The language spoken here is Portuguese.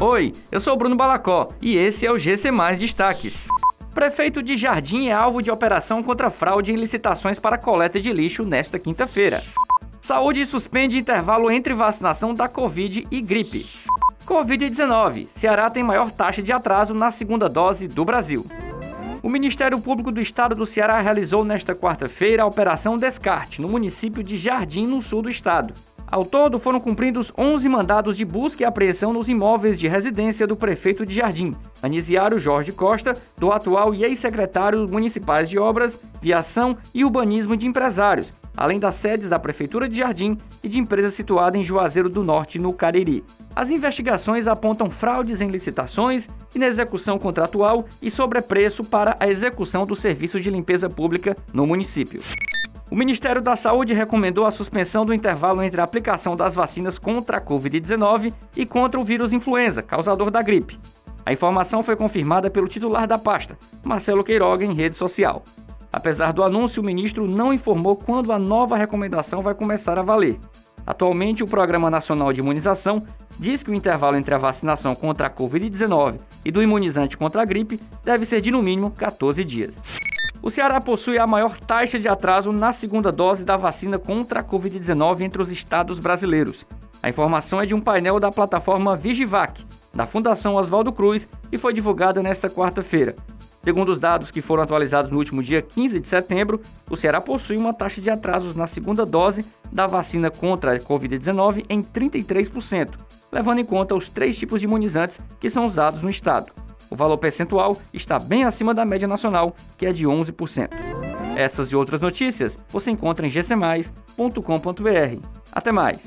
Oi, eu sou Bruno Balacó e esse é o GC Mais Destaques. Prefeito de Jardim é alvo de operação contra fraude em licitações para coleta de lixo nesta quinta-feira. Saúde suspende intervalo entre vacinação da Covid e gripe. Covid-19. Ceará tem maior taxa de atraso na segunda dose do Brasil. O Ministério Público do Estado do Ceará realizou nesta quarta-feira a Operação Descarte, no município de Jardim, no sul do estado. Ao todo, foram cumpridos 11 mandados de busca e apreensão nos imóveis de residência do prefeito de Jardim, Anisiário Jorge Costa, do atual e ex-secretário municipais de Obras, Viação e Urbanismo de Empresários, além das sedes da Prefeitura de Jardim e de empresa situada em Juazeiro do Norte, no Cariri. As investigações apontam fraudes em licitações, inexecução contratual e sobrepreço para a execução do serviço de limpeza pública no município. O Ministério da Saúde recomendou a suspensão do intervalo entre a aplicação das vacinas contra a Covid-19 e contra o vírus influenza, causador da gripe. A informação foi confirmada pelo titular da pasta, Marcelo Queiroga, em rede social. Apesar do anúncio, o ministro não informou quando a nova recomendação vai começar a valer. Atualmente, o Programa Nacional de Imunização diz que o intervalo entre a vacinação contra a Covid-19 e do imunizante contra a gripe deve ser de no mínimo 14 dias. O Ceará possui a maior taxa de atraso na segunda dose da vacina contra a Covid-19 entre os estados brasileiros. A informação é de um painel da plataforma Vigivac, da Fundação Oswaldo Cruz, e foi divulgada nesta quarta-feira. Segundo os dados que foram atualizados no último dia 15 de setembro, o Ceará possui uma taxa de atrasos na segunda dose da vacina contra a Covid-19 em 33%, levando em conta os três tipos de imunizantes que são usados no estado. O valor percentual está bem acima da média nacional, que é de 11%. Essas e outras notícias você encontra em gcmais.com.br. Até mais!